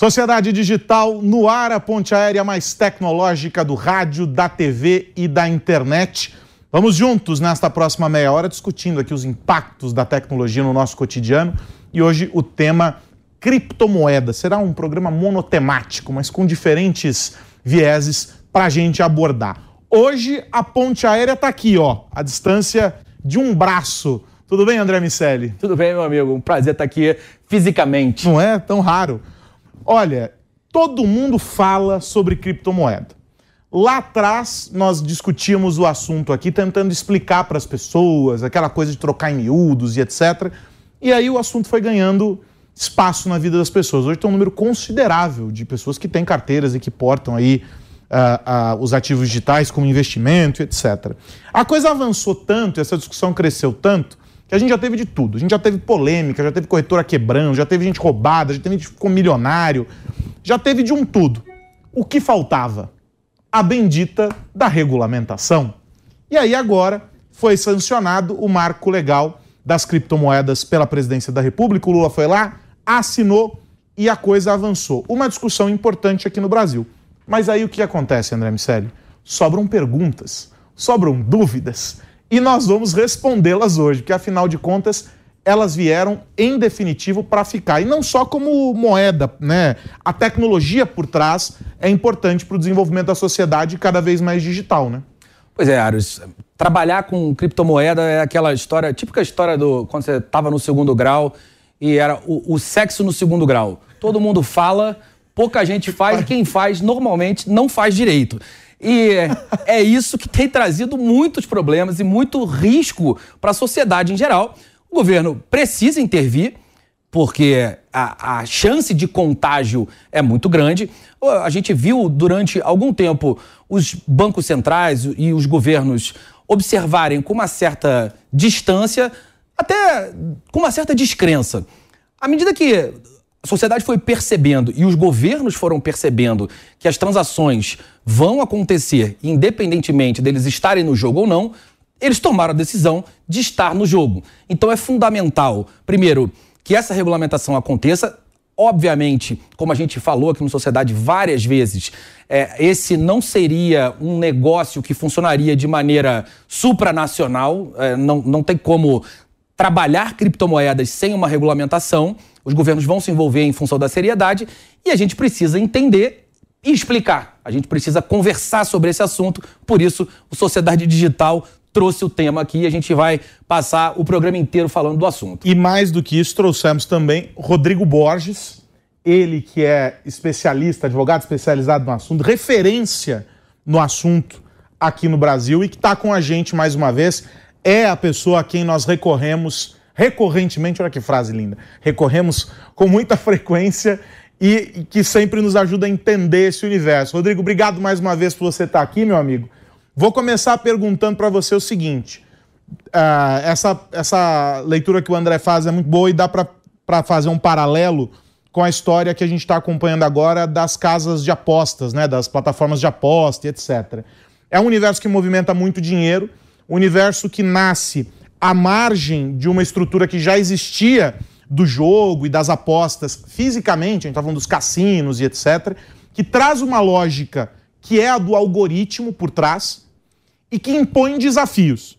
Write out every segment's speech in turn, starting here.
Sociedade Digital no ar, a ponte aérea mais tecnológica do rádio, da TV e da internet. Vamos juntos nesta próxima meia hora discutindo aqui os impactos da tecnologia no nosso cotidiano e hoje o tema criptomoeda. Será um programa monotemático, mas com diferentes vieses para a gente abordar. Hoje a ponte aérea está aqui, ó, a distância de um braço. Tudo bem, André Miceli? Tudo bem, meu amigo. Um prazer estar aqui fisicamente. Não é tão raro. Olha, todo mundo fala sobre criptomoeda. Lá atrás, nós discutíamos o assunto aqui, tentando explicar para as pessoas, aquela coisa de trocar em miúdos e etc. E aí o assunto foi ganhando espaço na vida das pessoas. Hoje tem um número considerável de pessoas que têm carteiras e que portam aí uh, uh, os ativos digitais como investimento, etc. A coisa avançou tanto, essa discussão cresceu tanto, que a gente já teve de tudo. A gente já teve polêmica, já teve corretora quebrando, já teve gente roubada, já teve gente que ficou milionário, já teve de um tudo. O que faltava? A bendita da regulamentação. E aí agora foi sancionado o marco legal das criptomoedas pela presidência da República. O Lula foi lá, assinou e a coisa avançou. Uma discussão importante aqui no Brasil. Mas aí o que acontece, André Miceli? Sobram perguntas, sobram dúvidas e nós vamos respondê-las hoje, porque afinal de contas elas vieram em definitivo para ficar. E não só como moeda, né? A tecnologia por trás é importante para o desenvolvimento da sociedade cada vez mais digital, né? Pois é, Aros. Trabalhar com criptomoeda é aquela história, típica história do quando você estava no segundo grau e era o, o sexo no segundo grau. Todo mundo fala, pouca gente faz e quem faz normalmente não faz direito. E é isso que tem trazido muitos problemas e muito risco para a sociedade em geral. O governo precisa intervir, porque a, a, chance de contágio é muito grande. A gente viu durante algum tempo os bancos centrais e os governos observarem com uma certa distância, até com uma certa descrença. À medida que a sociedade foi percebendo e os governos foram percebendo que as transações vão acontecer independentemente deles estarem no jogo ou não, eles tomaram a decisão de estar no jogo. Então é fundamental, primeiro, que essa regulamentação aconteça. Obviamente, como a gente falou aqui no Sociedade várias vezes, é, esse não seria um negócio que funcionaria de maneira supranacional, é, não, não tem como trabalhar criptomoedas sem uma regulamentação os governos vão se envolver em função da seriedade e a gente precisa entender e explicar. A gente precisa conversar sobre esse assunto. Por isso, o Sociedade Digital trouxe o tema aqui e a gente vai passar o programa inteiro falando do assunto. E mais do que isso, trouxemos também Rodrigo Borges, ele que é especialista, advogado especializado no assunto, referência no assunto aqui no Brasil e que está com a gente mais uma vez. É a pessoa a quem nós recorremos recorrentemente, olha que frase linda, recorremos com muita frequência e, que sempre nos ajuda a entender esse universo. Rodrigo, obrigado mais uma vez por você estar aqui, meu amigo. Vou começar perguntando para você o seguinte: uh, essa, essa leitura que o André faz é muito boa e dá para fazer um paralelo com a história que a gente está acompanhando agora das casas de apostas, né, das plataformas de aposta etc. É um universo que movimenta muito dinheiro, universo que nasce à margem de uma estrutura que já existia do jogo e das apostas fisicamente, a gente está falando dos cassinos e etc., que traz uma lógica que é a do algoritmo por trás e que impõe desafios.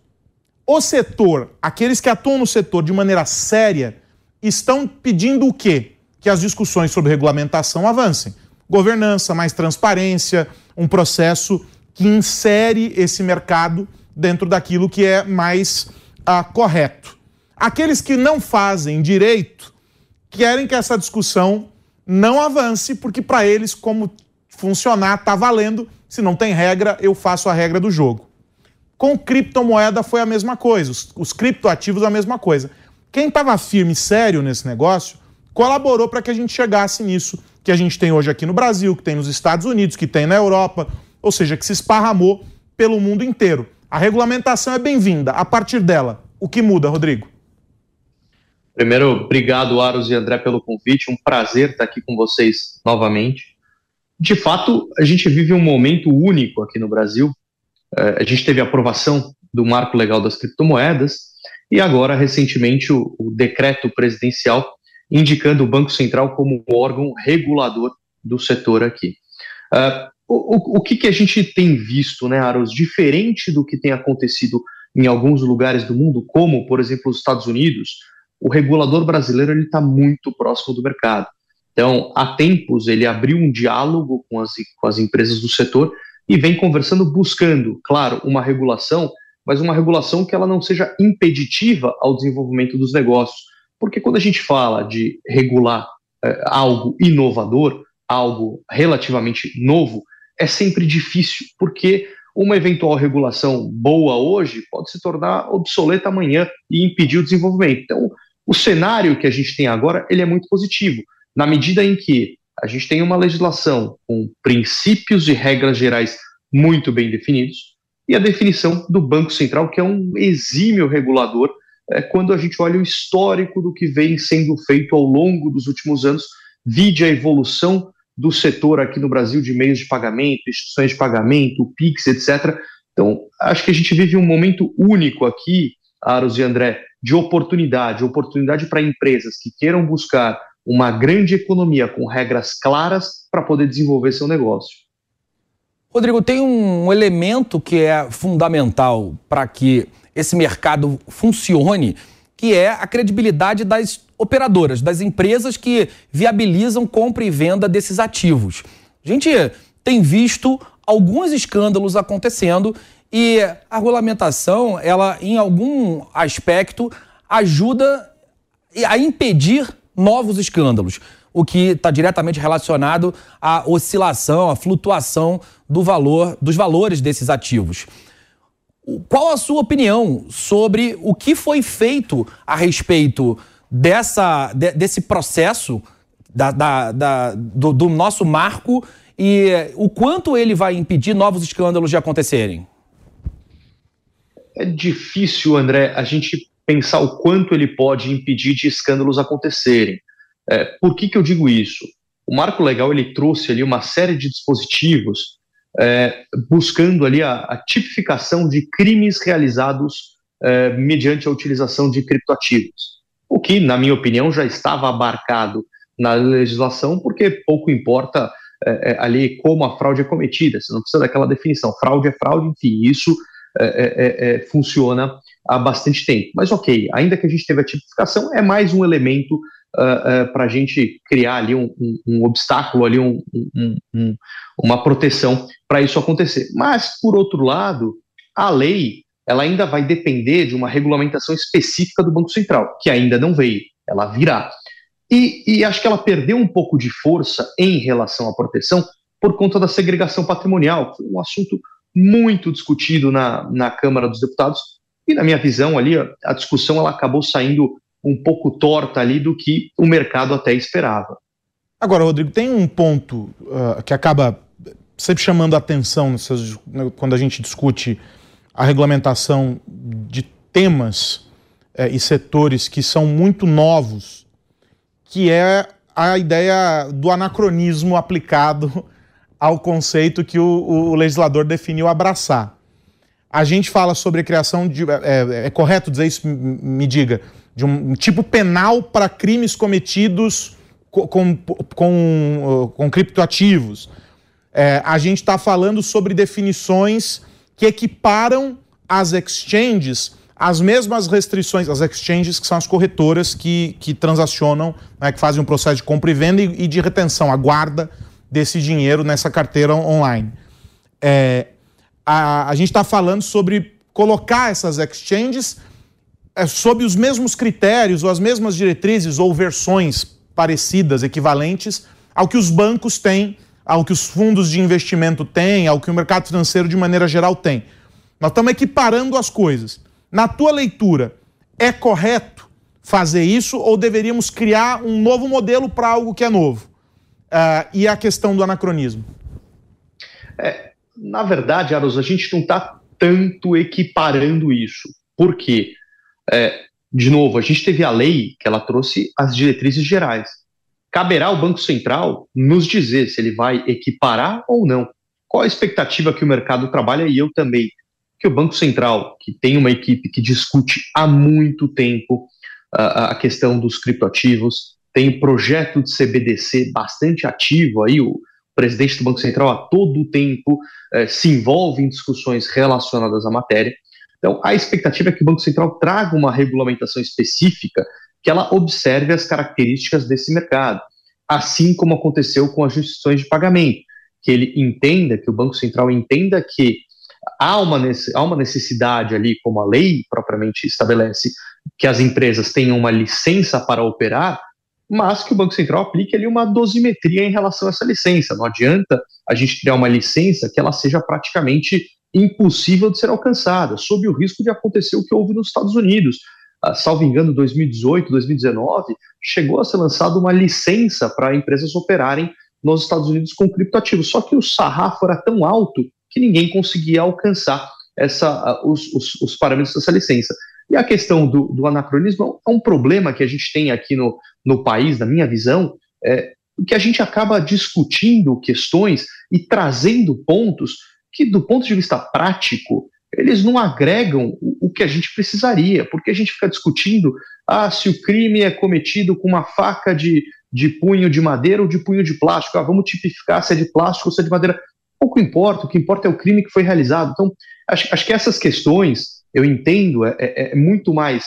O setor, aqueles que atuam no setor de maneira séria, estão pedindo o quê? Que as discussões sobre regulamentação avancem. Governança, mais transparência, um processo que insere esse mercado dentro daquilo que é mais ah, correto. Aqueles que não fazem direito querem que essa discussão não avance, porque para eles, como funcionar, está valendo. Se não tem regra, eu faço a regra do jogo. Com criptomoeda foi a mesma coisa, os, os criptoativos a mesma coisa. Quem estava firme e sério nesse negócio colaborou para que a gente chegasse nisso que a gente tem hoje aqui no Brasil, que tem nos Estados Unidos, que tem na Europa, ou seja, que se esparramou pelo mundo inteiro. A regulamentação é bem-vinda. A partir dela, o que muda, Rodrigo? Primeiro, obrigado, Aros e André, pelo convite. Um prazer estar aqui com vocês novamente. De fato, a gente vive um momento único aqui no Brasil. É, a gente teve a aprovação do marco legal das criptomoedas e agora, recentemente, o, o decreto presidencial indicando o Banco Central como órgão regulador do setor aqui. Uh, o, o, que, que a gente tem visto, né, Aros, diferente do que tem acontecido em alguns lugares do mundo, como, por exemplo, os Estados Unidos, o regulador brasileiro está muito próximo do mercado. Então, há tempos, ele abriu um diálogo com as, com as empresas do setor e vem conversando, buscando, claro, uma regulação, mas uma regulação que ela não seja impeditiva ao desenvolvimento dos negócios. Porque quando a gente fala de regular é, algo inovador, algo relativamente novo, é sempre difícil, porque uma eventual regulação boa hoje pode se tornar obsoleta amanhã e impedir o desenvolvimento. Então, o cenário que a gente tem agora ele é muito positivo, na medida em que a gente tem uma legislação com princípios e regras gerais muito bem definidos e a definição do Banco Central, que é um exímio regulador, é, quando a gente olha o histórico do que vem sendo feito ao longo dos últimos anos, vide a evolução do setor aqui no Brasil de meios de pagamento, instituições de pagamento, PIX, etc. Então, acho que a gente vive um momento único aqui, Aros e André, de oportunidade, oportunidade para empresas que queiram buscar uma grande economia com regras claras para poder desenvolver seu negócio. Rodrigo, tem um elemento que é fundamental para que esse mercado funcione, que é a credibilidade das operadoras, das empresas que viabilizam compra e venda desses ativos. A gente tem visto alguns escândalos acontecendo e a regulamentação, ela em algum aspecto ajuda a impedir novos escândalos, o que está diretamente relacionado à oscilação, à flutuação do valor, dos valores desses ativos. Qual a sua opinião sobre o que foi feito a respeito dessa, de, desse processo da, da, da do, do nosso marco e o quanto ele vai impedir novos escândalos de acontecerem? É difícil, André, a gente pensar o quanto ele pode impedir de escândalos acontecerem. É, por que, que eu digo isso? O marco legal ele trouxe ali uma série de dispositivos é, buscando ali a, a, tipificação de crimes realizados é, mediante a utilização de criptoativos o que, na minha opinião, já estava abarcado na legislação, porque pouco importa é, é, ali como a fraude é cometida, você não precisa daquela definição. Fraude é fraude, enfim, isso é, é, funciona há bastante tempo. Mas ok, ainda que a gente teve a tipificação, é mais um elemento uh, uh, para a gente criar ali um, um, um obstáculo, ali um, um uma proteção para isso acontecer. Mas, por outro lado, a lei ela ainda vai depender de uma regulamentação específica do Banco Central, que ainda não veio, ela virá. E, e, acho que ela perdeu um pouco de força em relação à proteção por conta da segregação patrimonial, que foi um assunto muito discutido na, na Câmara dos Deputados, e na minha visão ali, a discussão ela acabou saindo um pouco torta ali do que o mercado até esperava. Agora, Rodrigo, tem um ponto uh, que acaba sempre chamando a atenção nessas, quando a gente discute a regulamentação de temas é, e setores que são muito novos, que é a ideia do anacronismo aplicado ao conceito que o, o legislador definiu abraçar. A gente fala sobre a criação de. É, é correto dizer isso? Me diga. De um tipo penal para crimes cometidos com, com, com, com criptoativos. É, a gente está falando sobre definições que equiparam as exchanges as mesmas restrições, as exchanges que são as corretoras que, que transacionam, né, que fazem um processo de compra e venda e, e de retenção, a guarda desse dinheiro nessa carteira online. É, a, a gente está falando sobre colocar essas exchanges é, sob os mesmos critérios ou as mesmas diretrizes ou versões parecidas, equivalentes ao que os bancos têm ao que os fundos de investimento têm, ao que o mercado financeiro de maneira geral tem. Nós estamos equiparando as coisas. Na tua leitura, é correto fazer isso ou deveríamos criar um novo modelo para algo que é novo? Uh, e a questão do anacronismo? É, na verdade, Aros, a gente não está tanto equiparando isso. Por quê? É, de novo, a gente teve a lei que ela trouxe as diretrizes gerais caberá ao Banco Central nos dizer se ele vai equiparar ou não. Qual a expectativa que o mercado trabalha e eu também. Que o Banco Central, que tem uma equipe que discute há muito tempo uh, a questão dos criptoativos, tem projeto de CBDC bastante ativo aí, o presidente do Banco Central a todo tempo eh, se envolve em discussões relacionadas à matéria. Então, a expectativa é que o Banco Central traga uma regulamentação específica que ela observe as características desse mercado, assim como aconteceu com as instituições de pagamento, que ele entenda, que o Banco Central entenda que há uma, há uma necessidade ali, como a lei propriamente estabelece, que as empresas tenham uma licença para operar, mas que o Banco Central aplique ali uma dosimetria em relação a essa licença. Não adianta a gente criar uma licença que ela seja praticamente impossível de ser alcançada, sob o risco de acontecer o que houve nos Estados Unidos. Uh, salvo engano, 2018, 2019, chegou a ser lançada uma licença para empresas operarem nos Estados Unidos com criptoativos. Só que o sarrafo era tão alto que ninguém conseguia alcançar essa, uh, os, os, os parâmetros dessa licença. E a questão do, do, anacronismo é um problema que a gente tem aqui no, no país, na minha visão, é que a gente acaba discutindo questões e trazendo pontos que, do ponto de vista prático, eles não agregam o, que a gente precisaria, porque a gente fica discutindo ah, se o crime é cometido com uma faca de, de punho de madeira ou de punho de plástico. Ah, vamos tipificar se é de plástico ou se é de madeira. Pouco importa, o que importa é o crime que foi realizado. Então, acho, acho que essas questões eu entendo, é, é, é muito mais,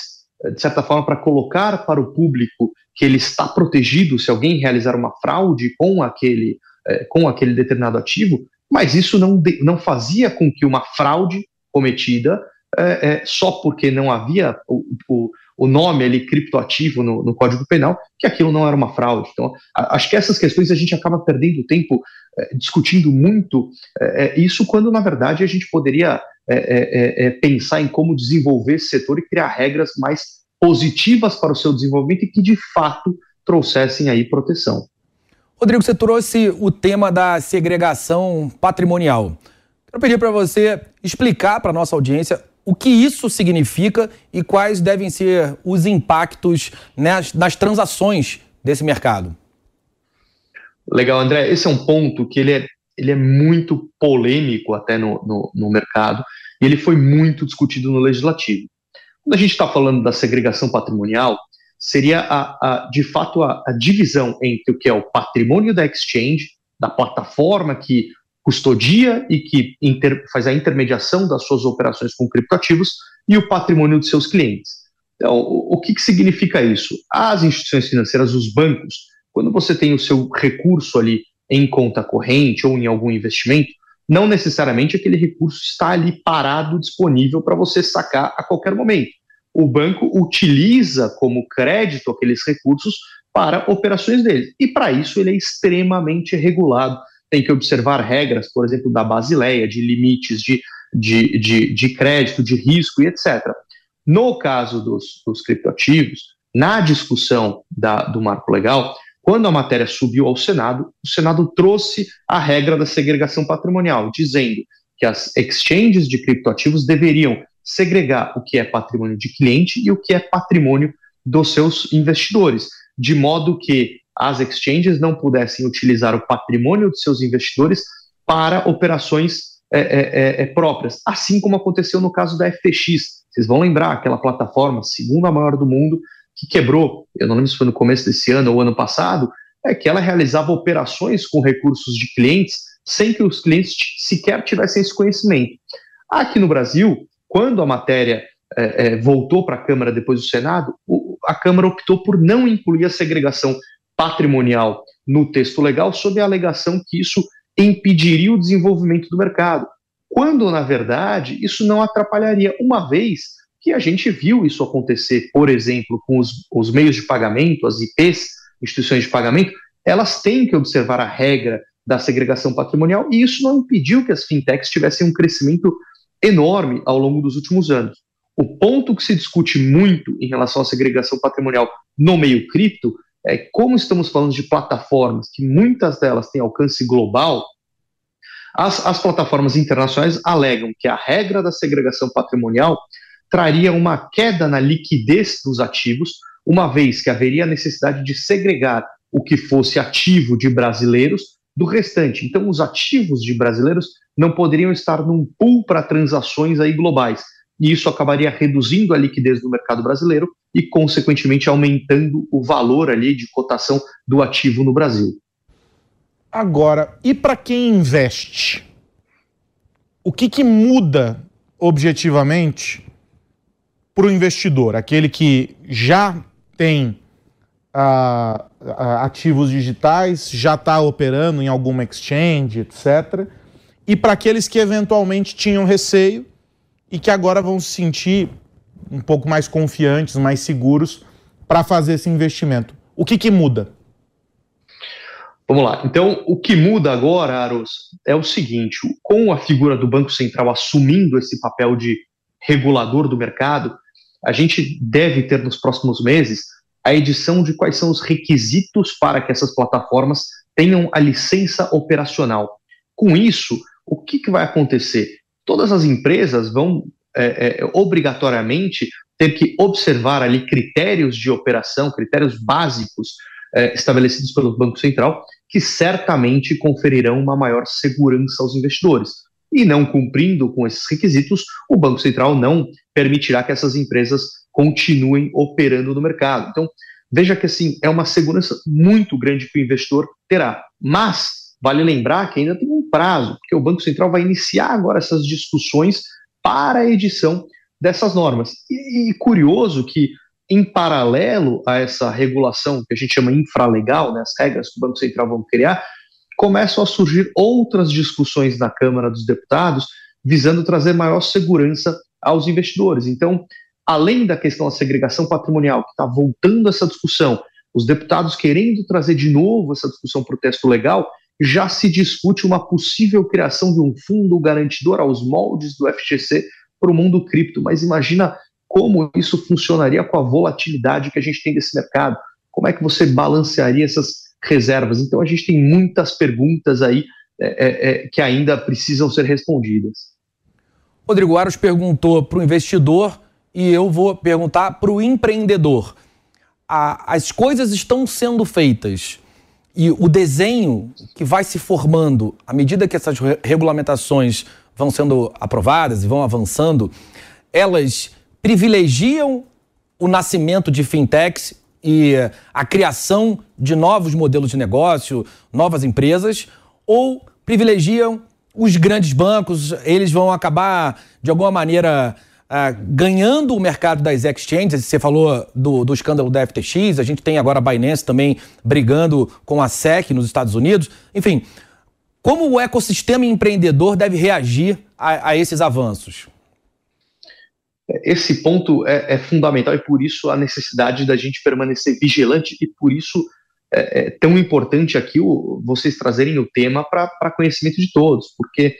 de certa forma, para colocar para o público que ele está protegido se alguém realizar uma fraude com aquele, é, com aquele determinado ativo, mas isso não, não fazia com que uma fraude cometida, é, é, só porque não havia o, o, o nome ali criptoativo no, no, Código Penal, que aquilo não era uma fraude. Então, a, acho que essas questões a gente acaba perdendo tempo é, discutindo muito é, isso, quando na verdade a gente poderia é, é, é, pensar em como desenvolver esse setor e criar regras mais positivas para o seu desenvolvimento e que de fato trouxessem aí proteção. Rodrigo, você trouxe o tema da segregação patrimonial. Quero pedir para você explicar para a nossa audiência o que isso significa e quais devem ser os impactos nas, nas transações desse mercado. Legal, André. Esse é um ponto que ele é ele é muito polêmico até no, no, no mercado e ele foi muito discutido no legislativo. Quando a gente está falando da segregação patrimonial, seria a, a de fato a, a, divisão entre o que é o patrimônio da exchange, da plataforma que custodia e que inter, faz a intermediação das suas operações com criptoativos, e o patrimônio de seus clientes. Então, o, que, que significa isso? As instituições financeiras, os bancos, quando você tem o seu recurso ali em conta corrente ou em algum investimento, não necessariamente aquele recurso está ali parado, disponível para você sacar a qualquer momento. O banco utiliza como crédito aqueles recursos para operações dele. E para isso ele é extremamente regulado. Tem que observar regras, por exemplo, da Basileia, de limites de, de, de, de crédito, de risco e etc. No caso dos, dos criptoativos, na discussão da, do marco legal, quando a matéria subiu ao Senado, o Senado trouxe a regra da segregação patrimonial, dizendo que as exchanges de criptoativos deveriam segregar o que é patrimônio de cliente e o que é patrimônio dos seus investidores, de modo que as exchanges não pudessem utilizar o patrimônio de seus investidores para operações é, é, é, é próprias, assim como aconteceu no caso da FTX. Vocês vão lembrar aquela plataforma, segunda maior do mundo, que quebrou, eu não lembro se foi no começo desse ano ou ano passado, é que ela realizava operações com recursos de clientes sem que os clientes sequer tivessem esse conhecimento. Aqui no Brasil, quando a matéria é, é, voltou para a Câmara depois do Senado, o, a Câmara optou por não incluir a segregação patrimonial no texto legal, sob a alegação que isso impediria o desenvolvimento do mercado. Quando, na verdade, isso não atrapalharia, uma vez que a gente viu isso acontecer, por exemplo, com os, os meios de pagamento, as IPs, instituições de pagamento, elas têm que observar a regra da segregação patrimonial e isso não impediu que as fintechs tivessem um crescimento enorme ao longo dos últimos anos. O ponto que se discute muito em relação à segregação patrimonial no meio cripto é como estamos falando de plataformas que muitas delas têm alcance global, as, as plataformas internacionais alegam que a regra da segregação patrimonial traria uma queda na liquidez dos ativos, uma vez que haveria a necessidade de segregar o que fosse ativo de brasileiros do restante. Então, os ativos de brasileiros não poderiam estar num pool para transações aí globais. E isso acabaria reduzindo a liquidez do mercado brasileiro, e, consequentemente, aumentando o valor ali de cotação do ativo no Brasil. Agora, e para quem investe? O que, que muda objetivamente para o investidor? Aquele que já tem uh, ativos digitais, já está operando em alguma exchange, etc. E para aqueles que eventualmente tinham receio e que agora vão se sentir um pouco mais confiantes, mais seguros para fazer esse investimento. O que, que muda? Vamos lá. Então, o que muda agora, Aros, é o seguinte: com a figura do Banco Central assumindo esse papel de regulador do mercado, a gente deve ter nos próximos meses a edição de quais são os requisitos para que essas plataformas tenham a licença operacional. Com isso, o que, que vai acontecer? Todas as empresas vão é, é, obrigatoriamente ter que observar ali critérios de operação, critérios básicos é, estabelecidos pelo Banco Central, que certamente conferirão uma maior segurança aos investidores. E não cumprindo com esses requisitos, o Banco Central não permitirá que essas empresas continuem operando no mercado. Então, veja que assim é uma segurança muito grande que o investidor terá. Mas vale lembrar que ainda tem um prazo, porque o Banco Central vai iniciar agora essas discussões para a edição dessas normas. E, e curioso que em paralelo a essa regulação que a gente chama infralegal, né, as regras que o Banco Central vão criar, começam a surgir outras discussões na Câmara dos Deputados visando trazer maior segurança aos investidores. Então, além da questão da segregação patrimonial, que está voltando essa discussão, os deputados querendo trazer de novo essa discussão para o texto legal, já se discute uma possível criação de um fundo garantidor aos moldes do FGC para o mundo cripto. Mas imagina como isso funcionaria com a volatilidade que a gente tem desse mercado. Como é que você balancearia essas reservas? Então a gente tem muitas perguntas aí é, é, é que ainda precisam ser respondidas. Rodrigo Aros perguntou para o investidor e eu vou perguntar para o empreendedor. A, as coisas estão sendo feitas e o desenho que vai se formando à medida que essas regulamentações vão sendo aprovadas e vão avançando, elas privilegiam o nascimento de fintechs e a criação de novos modelos de negócio, novas empresas, ou privilegiam os grandes bancos, eles vão acabar, de alguma maneira, uh, ganhando o mercado das exchanges. Você falou do, do escândalo da FTX, a gente tem agora a Binance também brigando com a SEC nos Estados Unidos. Enfim, como o ecossistema empreendedor deve reagir a, a esses avanços? Esse ponto é, é, fundamental e por isso a necessidade da gente permanecer vigilante e por isso é, é tão importante aqui o, vocês trazerem o tema para conhecimento de todos, porque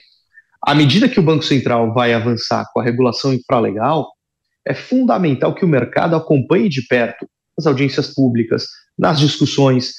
à medida que o Banco Central vai avançar com a regulação infralegal, é fundamental que o mercado acompanhe de perto as audiências públicas, nas discussões,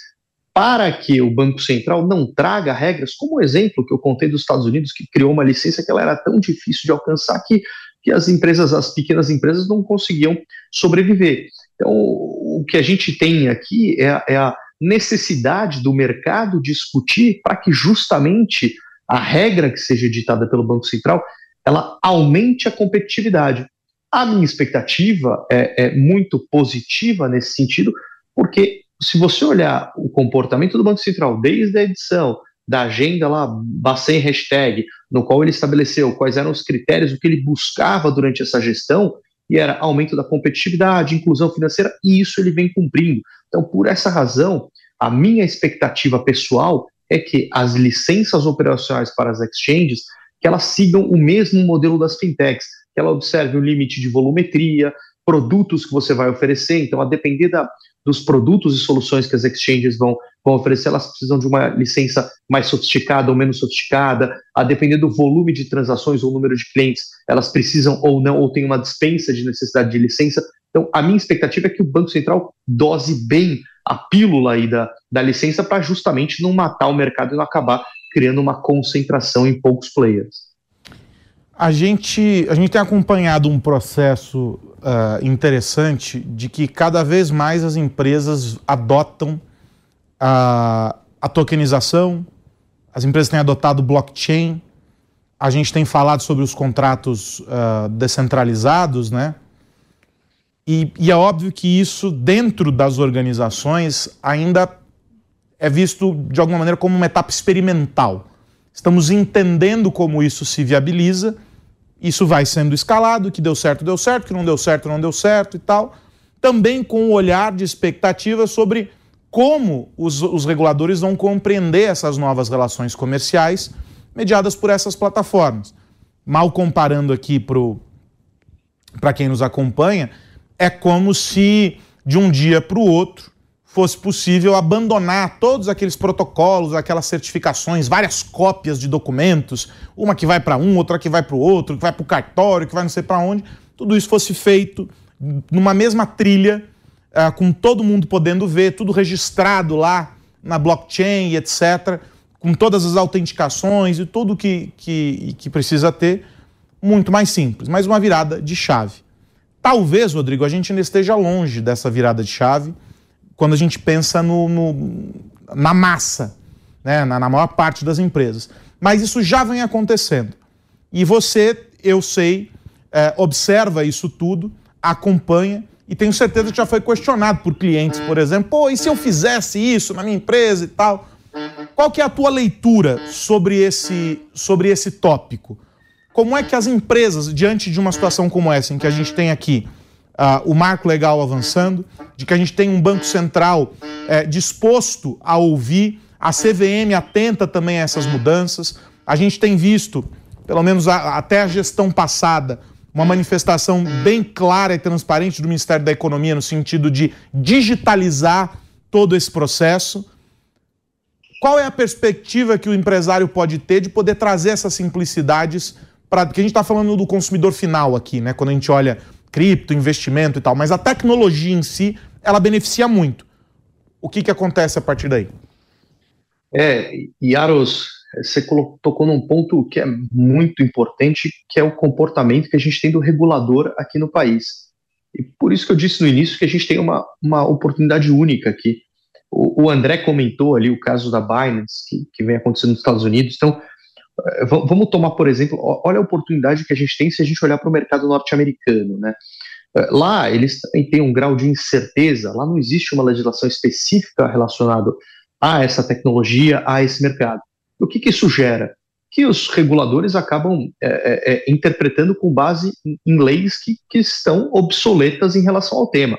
para que o Banco Central não traga regras, como o exemplo que eu contei dos Estados Unidos, que criou uma licença que ela era tão difícil de alcançar que, que as empresas, as pequenas empresas, não conseguiam sobreviver. Então, o que a gente tem aqui é, é a necessidade do mercado discutir para que justamente a regra que seja editada pelo Banco Central ela aumente a competitividade. A minha expectativa é, é muito positiva nesse sentido, porque se você olhar o comportamento do Banco Central desde a edição da agenda lá, Bacen Hashtag, no qual ele estabeleceu quais eram os critérios, o que ele buscava durante essa gestão, e era aumento da competitividade, inclusão financeira, e isso ele vem cumprindo. Então, por essa razão, a minha expectativa pessoal é que as licenças operacionais para as exchanges, que elas sigam o mesmo modelo das fintechs, que ela observe o limite de volumetria, produtos que você vai oferecer, então a depender da, dos produtos e soluções que as exchanges vão, vão oferecer, elas precisam de uma licença mais sofisticada ou menos sofisticada, a depender do volume de transações ou número de clientes, elas precisam ou não, ou tem uma dispensa de necessidade de licença. Então, a minha expectativa é que o Banco Central dose bem a pílula aí da, da licença para justamente não matar o mercado e não acabar criando uma concentração em poucos players. A gente, a gente tem acompanhado um processo uh, interessante de que cada vez mais as empresas adotam a, a tokenização, as empresas têm adotado blockchain, a gente tem falado sobre os contratos uh, descentralizados, né? E, e é óbvio que isso, dentro das organizações, ainda é visto de alguma maneira como uma etapa experimental. Estamos entendendo como isso se viabiliza, isso vai sendo escalado, que deu certo, deu certo, que não deu certo, não deu certo e tal. Também com o um olhar de expectativa sobre como os, os reguladores vão compreender essas novas relações comerciais mediadas por essas plataformas. Mal comparando aqui para quem nos acompanha, é como se de um dia para o outro fosse possível abandonar todos aqueles protocolos, aquelas certificações, várias cópias de documentos, uma que vai para um, outra que vai para o outro, que vai para o cartório, que vai não sei para onde, tudo isso fosse feito numa mesma trilha, uh, com todo mundo podendo ver, tudo registrado lá na blockchain etc., com todas as autenticações e tudo que, que, que precisa ter, muito mais simples, mas uma virada de chave. Talvez, Rodrigo, a gente ainda esteja longe dessa virada de chave quando a gente pensa no, no na massa, né, na, na maior parte das empresas. Mas isso já vem acontecendo. E você, eu sei, é, observa isso tudo, acompanha e tenho certeza que já foi questionado por clientes, por exemplo, pô, e se eu fizesse isso na minha empresa e tal? Qual que é a tua leitura sobre esse, sobre esse tópico? Como é que as empresas, diante de uma situação como essa, em que a gente tem aqui uh, o marco legal avançando, de que a gente tem um Banco Central uh, disposto a ouvir, a CVM atenta também a essas mudanças, a gente tem visto, pelo menos a, até a gestão passada, uma manifestação bem clara e transparente do Ministério da Economia no sentido de digitalizar todo esse processo. Qual é a perspectiva que o empresário pode ter de poder trazer essas simplicidades para que a gente está falando do consumidor final aqui, né? Quando a gente olha cripto, investimento e tal, mas a tecnologia em si, ela beneficia muito. O que, que acontece a partir daí? É, Yaros, você tocou num ponto que é muito importante, que é o comportamento que a gente tem do regulador aqui no país. E por isso que eu disse no início que a gente tem uma, uma oportunidade única aqui. O, o André comentou ali o caso da Binance, que, que vem acontecendo nos Estados Unidos. Então, vamos tomar, por exemplo, olha a oportunidade que a gente tem se a gente olhar para o mercado norte-americano, né? Eh, lá eles também têm um grau de incerteza, lá não existe uma legislação específica relacionada a essa tecnologia, a esse mercado. O que, que isso gera? Que os reguladores acabam é, é, interpretando com base em leis que, que estão obsoletas em relação ao tema.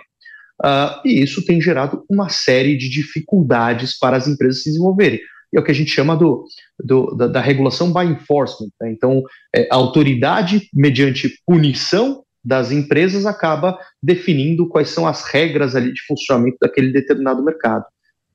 Uh, e isso tem gerado uma série de dificuldades para as empresas se desenvolverem é o que a gente chama do, do da, da, regulação by enforcement. Né? Então, é, a autoridade, mediante punição das empresas, acaba definindo quais são as regras ali de funcionamento daquele determinado mercado.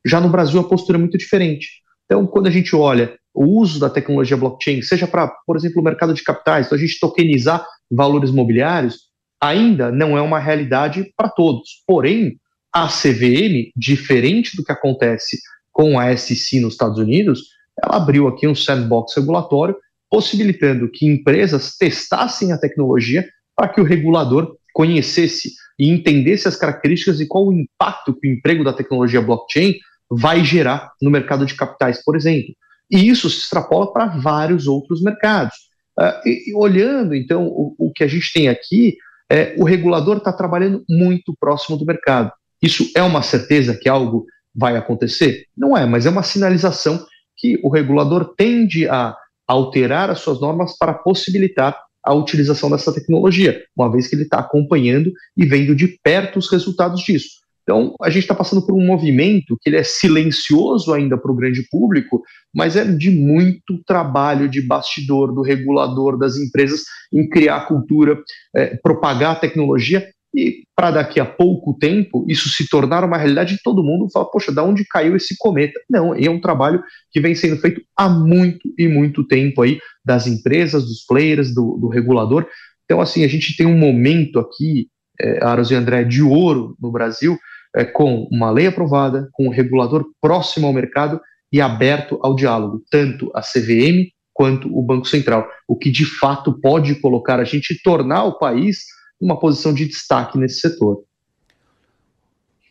Já no Brasil, a postura é muito diferente. Então, quando a gente olha o uso da tecnologia blockchain, seja para, por exemplo, o mercado de capitais, então a gente tokenizar valores mobiliários, ainda não é uma realidade para todos. Porém, a CVM, diferente do que acontece com a SEC nos Estados Unidos, ela abriu aqui um sandbox regulatório, possibilitando que empresas testassem a tecnologia para que o regulador conhecesse e entendesse as características e qual o impacto que o emprego da tecnologia blockchain vai gerar no mercado de capitais, por exemplo. E isso se extrapola para vários outros mercados. Uh, e, e olhando, então, o, o, que a gente tem aqui, é, o regulador está trabalhando muito próximo do mercado. Isso é uma certeza que é algo vai acontecer? Não é, mas é uma sinalização que o regulador tende a alterar as suas normas para possibilitar a utilização dessa tecnologia, uma vez que ele está acompanhando e vendo de perto os resultados disso. Então, a gente está passando por um movimento que ele é silencioso ainda para o grande público, mas é de muito trabalho de bastidor do regulador das empresas em criar cultura, é, propagar a tecnologia e para daqui a pouco tempo isso se tornar uma realidade e todo mundo fala, poxa, da onde caiu esse cometa? Não, é um trabalho que vem sendo feito há muito e muito tempo aí das empresas, dos players, do, do regulador. Então, assim, a gente tem um momento aqui, é, Aros e André, de ouro no Brasil, é, com uma lei aprovada, com um regulador próximo ao mercado e aberto ao diálogo, tanto a CVM quanto o Banco Central, o que de fato pode colocar a gente tornar o país uma posição de destaque nesse setor.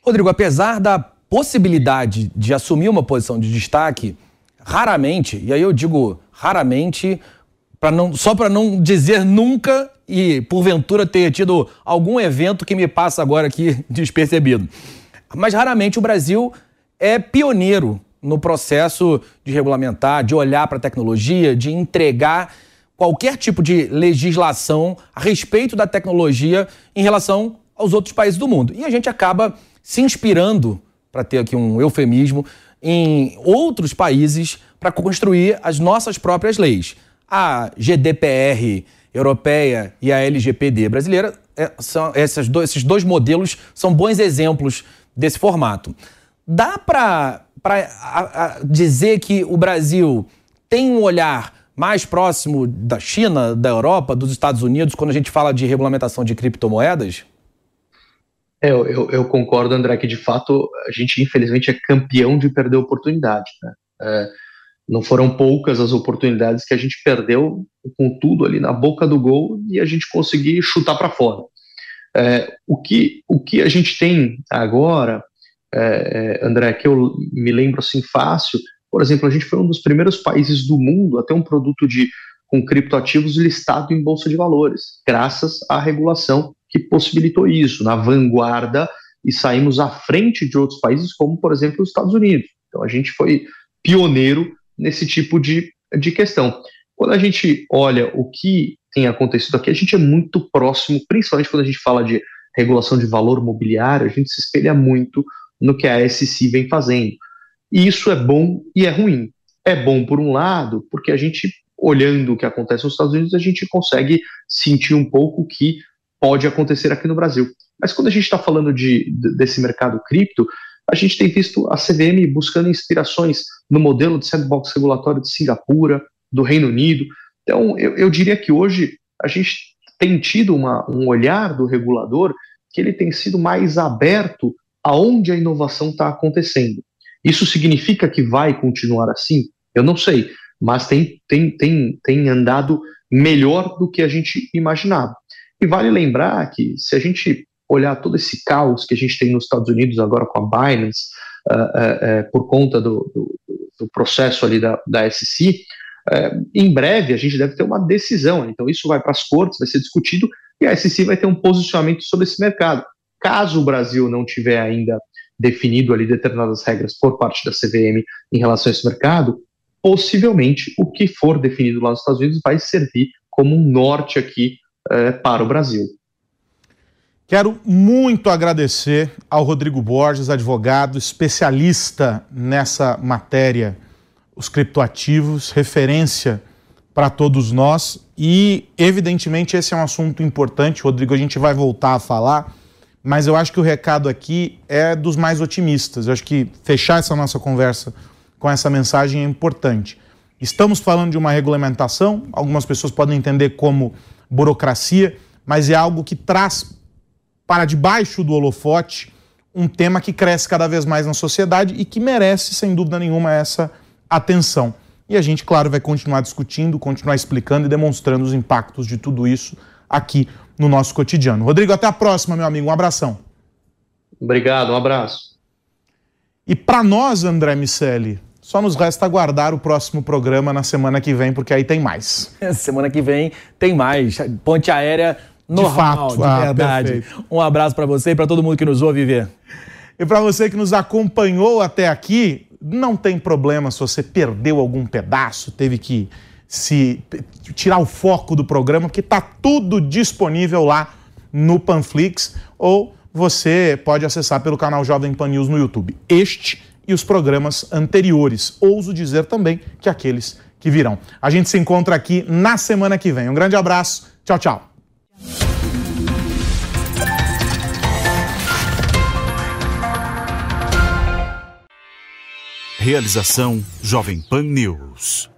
Rodrigo, apesar da possibilidade de assumir uma posição de destaque, raramente, e aí eu digo raramente, Pra não, só para não dizer nunca e porventura ter tido algum evento que me passa agora aqui despercebido. Mas raramente o Brasil é pioneiro no processo de regulamentar, de olhar para a tecnologia, de entregar qualquer tipo de legislação a respeito da tecnologia em relação aos outros países do mundo. E a gente acaba se inspirando, para ter aqui um eufemismo, em outros países para construir as nossas próprias leis. A GDPR europeia e a LGPD brasileira, é, são, esses, dois, esses dois modelos são bons exemplos desse formato. Dá para dizer que o Brasil tem um olhar mais próximo da China, da Europa, dos Estados Unidos, quando a gente fala de regulamentação de criptomoedas? É, eu, eu, concordo, André, que de fato a gente infelizmente é campeão de perder oportunidade. Né? É, não foram poucas as oportunidades que a gente perdeu com tudo ali na boca do gol e a gente conseguir chutar para fora. É, o, que, o que a gente tem agora, é, é, André, que eu me lembro assim fácil, por exemplo, a gente foi um dos primeiros países do mundo a ter um produto de com criptoativos listado em bolsa de valores, graças à regulação que possibilitou isso, na vanguarda, e saímos à frente de outros países, como, por exemplo, os Estados Unidos. Então, a gente foi pioneiro nesse tipo de, de questão. Quando a gente olha o que tem acontecido aqui, a gente é muito próximo, principalmente quando a gente fala de regulação de valor mobiliário, a gente se espelha muito no que a SEC vem fazendo. E isso é bom e é ruim. É bom, por um lado, porque a gente, olhando o que acontece nos Estados Unidos, a gente consegue sentir um pouco que pode acontecer aqui no Brasil. Mas quando a gente está falando de, desse mercado cripto, a gente tem visto a CVM buscando inspirações no modelo de sandbox regulatório de Singapura, do Reino Unido. Então, eu, eu diria que hoje a gente tem tido uma, um olhar do regulador que ele tem sido mais aberto aonde a inovação está acontecendo. Isso significa que vai continuar assim? Eu não sei, mas tem, tem, tem, tem andado melhor do que a gente imaginava. E vale lembrar que se a gente olhar todo esse caos que a gente tem nos Estados Unidos agora com a Binance, uh, uh, uh, por conta do, do, do, processo ali da, da SEC, em breve a gente deve ter uma decisão. Então isso vai para as cortes, vai ser discutido e a SEC vai ter um posicionamento sobre esse mercado. Caso o Brasil não tiver ainda definido ali determinadas regras por parte da CVM em relação a esse mercado, possivelmente o que for definido lá nos Estados Unidos vai servir como um norte aqui é, para o Brasil. Quero muito agradecer ao Rodrigo Borges, advogado, especialista nessa matéria, os criptoativos, referência para todos nós. E, evidentemente, esse é um assunto importante, Rodrigo, a gente vai voltar a falar, mas eu acho que o recado aqui é dos mais otimistas. Eu acho que fechar essa nossa conversa com essa mensagem é importante. Estamos falando de uma regulamentação, algumas pessoas podem entender como burocracia, mas é algo que traz para debaixo do holofote um tema que cresce cada vez mais na sociedade e que merece, sem dúvida nenhuma, essa atenção. E a gente, claro, vai continuar discutindo, continuar explicando e demonstrando os impactos de tudo isso aqui no nosso cotidiano. Rodrigo, até a próxima, meu amigo. Um abração. Obrigado, um abraço. E para nós, André Miceli, só nos resta aguardar o próximo programa na semana que vem, porque aí tem mais. semana que vem tem mais. Ponte aérea normal, de, fato. de ah, verdade. Perfeito. Um abraço para você e para todo mundo que nos ouve ver. E para você que nos acompanhou até aqui, não tem problema se você perdeu algum pedaço, teve que se tirar o foco do programa, porque está tudo disponível lá no Panflix ou você pode acessar pelo canal Jovem Pan News no YouTube. Este e os programas anteriores. Ouso dizer também que aqueles que virão. A gente se encontra aqui na semana que vem. Um grande abraço. Tchau, tchau. Realização Jovem Pan News.